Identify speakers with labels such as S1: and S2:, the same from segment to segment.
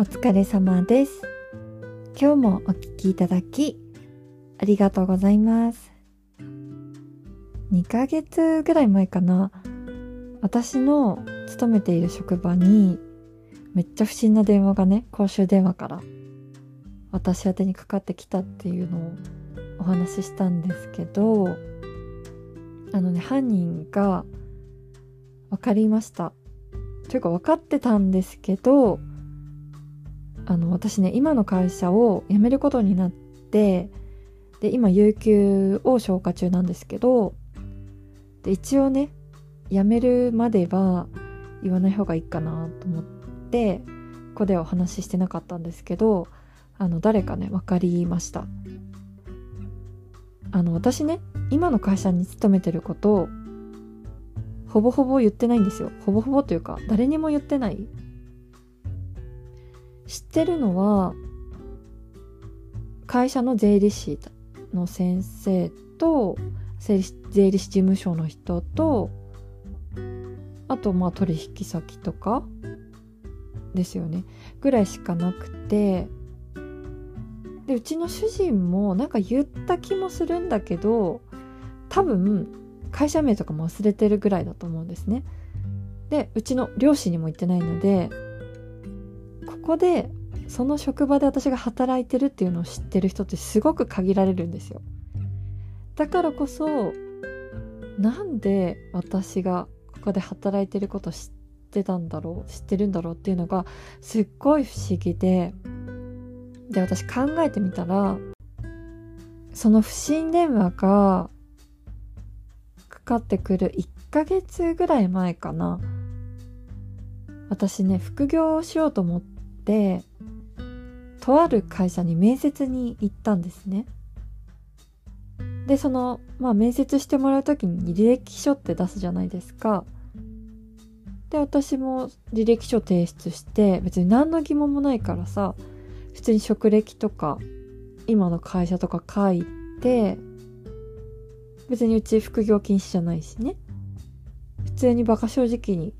S1: お疲れ様です。今日もお聞きいただき、ありがとうございます。2ヶ月ぐらい前かな、私の勤めている職場に、めっちゃ不審な電話がね、公衆電話から、私宛にかかってきたっていうのをお話ししたんですけど、あのね、犯人が分かりました。というか分かってたんですけど、あの私ね今の会社を辞めることになってで今有給を消化中なんですけどで一応ね辞めるまでは言わない方がいいかなと思ってここではお話ししてなかったんですけどあの誰かね分かりました。あの私ね今の会社に勤めてることをほぼほぼ言ってないんですよ。ほぼほぼというか誰にも言ってない知ってるのは会社の税理士の先生と税理士事務所の人とあとまあ取引先とかですよね。ぐらいしかなくてでうちの主人もなんか言った気もするんだけど多分会社名とかも忘れてるぐらいだと思うんですね。でうちの両親にも言ってないのでここでその職場で私が働いてるっていうのを知ってる人ってすごく限られるんですよ。だからこそなんで私がここで働いてること知ってたんだろう知ってるんだろうっていうのがすっごい不思議でで私考えてみたらその不審電話がかかってくる1ヶ月ぐらい前かな。私ね副業をしようと思ってとある会社に面接に行ったんですね。でそのまあ面接してもらう時に履歴書って出すじゃないですか。で私も履歴書提出して別に何の疑問もないからさ普通に職歴とか今の会社とか書いて別にうち副業禁止じゃないしね。普通にバカ正直に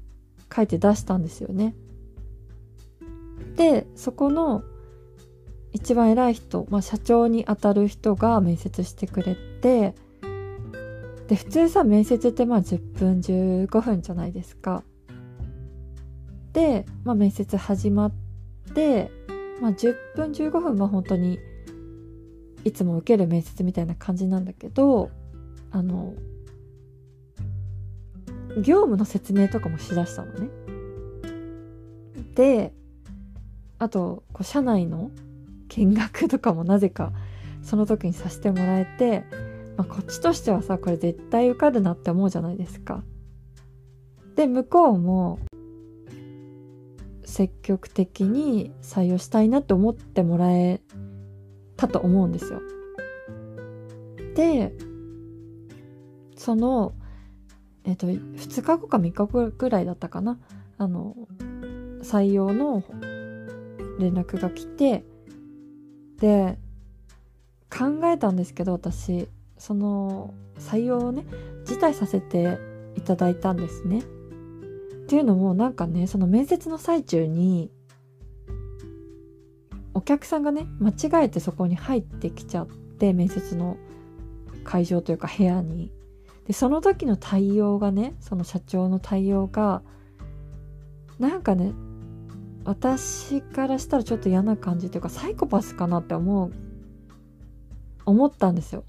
S1: 書いて出したんですよね。でそこの一番偉い人、まあ、社長にあたる人が面接してくれてで普通さ面接ってまあ10分15分じゃないですか。で、まあ、面接始まって、まあ、10分15分は本当にいつも受ける面接みたいな感じなんだけどあの業務の説明とかもしだしたのねであとこう社内の見学とかもなぜかその時にさせてもらえて、まあ、こっちとしてはさこれ絶対受かるなって思うじゃないですか。で向こうも積極的に採用したいなって思ってもらえたと思うんですよ。でそのえっ、と2日後か3日後ぐらいだったかなあの採用の連絡が来てで考えたんですけど私その採用をね辞退させていただいたんですね。っていうのもなんかねその面接の最中にお客さんがね間違えてそこに入ってきちゃって面接の会場というか部屋に。でその時の対応がねその社長の対応がなんかね私からしたらちょっと嫌な感じというかサイコパスかなって思う思ったんですよ。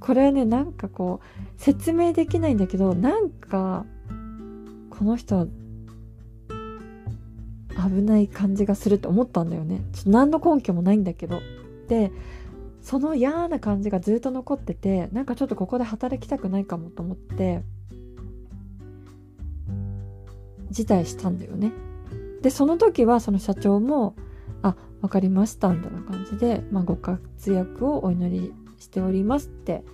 S1: これはねなんかこう説明できないんだけどなんかこの人は危ない感じがするって思ったんだよね。ちょっと何の根拠もないんだけど。でその嫌な感じがずっと残っててなんかちょっとここで働きたくないかもと思って辞退したんだよね。でその時はその社長も「あ分かりました」みたいな感じで、まあ、ご活躍をお祈りしておりますって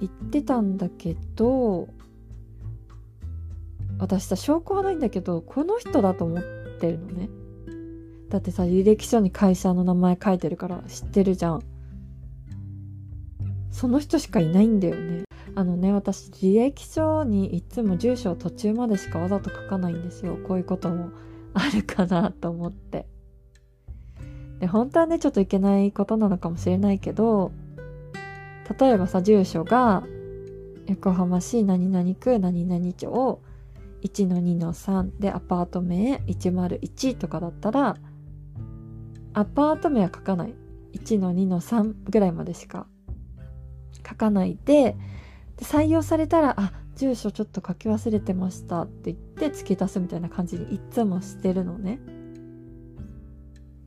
S1: 言ってたんだけど私さ証拠はないんだけどこの人だと思ってるのねだってさ履歴書に会社の名前書いてるから知ってるじゃん。その人しかいないんだよね。あのね私履歴書にいつも住所を途中までしかわざと書かないんですよ。こういうこともあるかなと思って。で本当はねちょっといけないことなのかもしれないけど例えばさ住所が横浜市何々区何々町1-2-3でアパート名101とかだったらアパート名は書かない。1の2の3ぐらいまでしか書かないでで採用されたらあ住所ちょっと書き忘れてましたって言って付け足すみたいな感じにいつもしてるのね。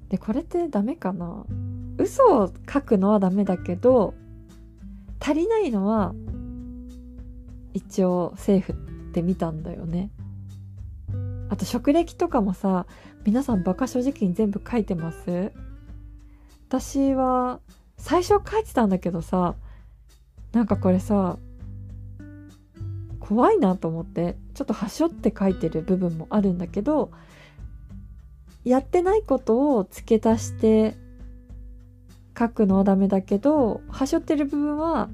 S1: でこれってダメかな。嘘を書くのはダメだけど足りないのは一応セーフって見たんだよね。あと職歴とかもさ皆さんバカ正直に全部書いてます？私は最初書いてたんだけどさなんかこれさ怖いなと思ってちょっとはしょって書いてる部分もあるんだけどやってないことを付け足して書くのはダメだけどはしょってる部分は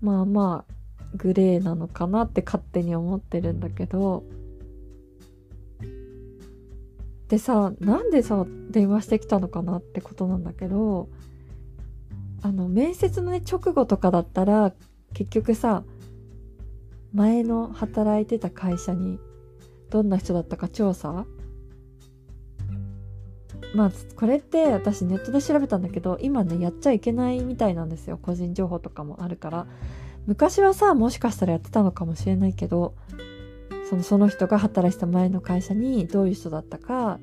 S1: まあまあグレーなのかなって勝手に思ってるんだけど。でさなんでさ電話してきたのかなってことなんだけどあの面接のね直後とかだったら結局さ前の働いてた会社にどんな人だったか調査？まあこれって私ネットで調べたんだけど今ねやっちゃいけないみたいなんですよ。個人情報とかもあるから。昔はさもしかしたらやってたのかもしれないけどそのその人が働いた前の会社にどういう人だったか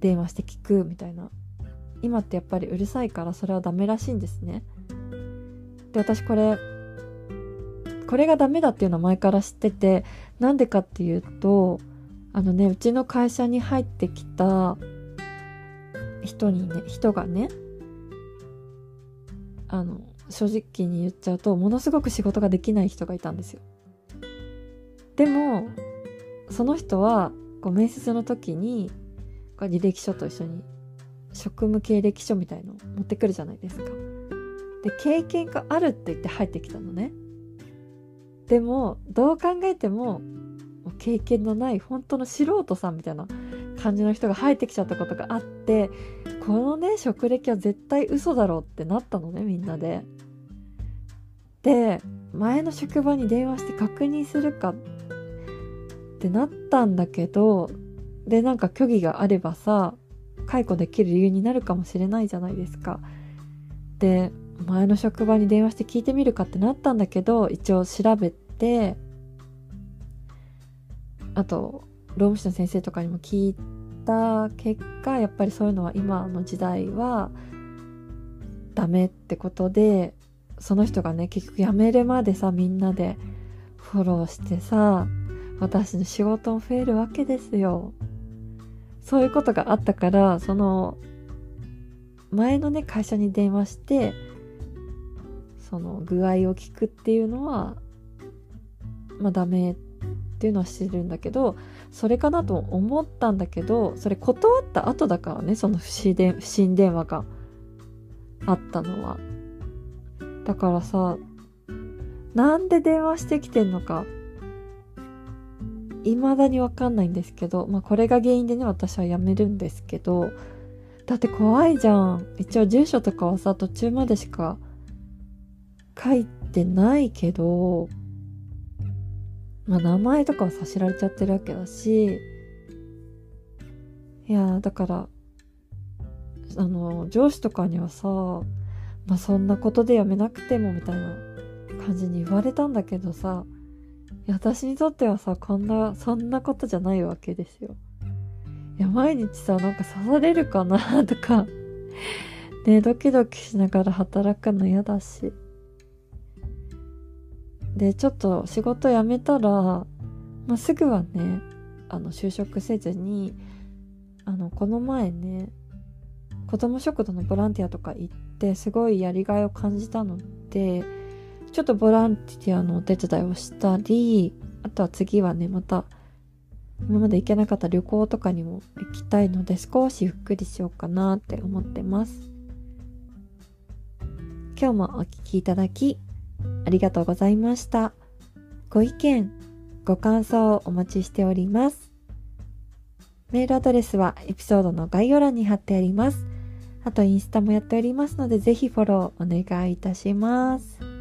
S1: 電話して聞くみたいな。今ってやっぱりうるさいからそれはダメらしいんですね。で私これこれがダメだっていうのは前から知っててなんでかっていうとあのねうちの会社に入ってきた人にね人がねあの正直に言っちゃうとものすごく仕事ができない人がいたんですよ。でもその人はこう面接の時にこう履歴書と一緒に職務経歴書みたいのを持ってくるじゃないですかで経験があるって言って入ってきたのねでもどう考えても経験のない本当の素人さんみたいな感じの人が入ってきちゃったことがあってこのね職歴は絶対嘘だろうってなったのねみんなで。で前の職場に電話して確認するかってってなったんだけどでなんか虚偽があればさ解雇できる理由になるかもしれないじゃないですか。で前の職場に電話して聞いてみるかってなったんだけど一応調べてあと労務士の先生とかにも聞いた結果やっぱりそういうのは今の時代はダメってことでその人がね結局辞めるまでさみんなでフォローしてさ私の仕事も増えるわけですよ。そういうことがあったからその前のね会社に電話してその具合を聞くっていうのはまあダメっていうのはしてるんだけどそれかなと思ったんだけどそれ断った後だからねその不審電不審電話があったのはだからさなんで電話してきてんのか未だにわかんないんですけどまあこれが原因でね私は辞めるんですけどだって怖いじゃん。一応住所とかはさ途中までしか書いてないけど、まあ名前とかはさ知られちゃってるわけだし、いやだから、あの、上司とかにはさ、まあそんなことでやめなくてもみたいな感じに言われたんだけどさ、私にとってはさ、こんな、そんなことじゃないわけですよ。いや、毎日さ、なんか刺されるかな とか、ね、ドキドキしながら働くの嫌だし。でちょっと仕事辞めたら、まあ、すぐはねあの就職せずにあのこの前ね子ども食堂のボランティアとか行ってすごいやりがいを感じたのでちょっとボランティアのお手伝いをしたりあとは次はねまた今まで行けなかった旅行とかにも行きたいので少しゆっくりしようかなって思ってます今日もお聴きいただきありがとうございました。ご意見、ご感想をお待ちしております。メールアドレスはエピソードの概要欄に貼ってあります。あとインスタもやっておりますので、ぜひフォローお願いいたします。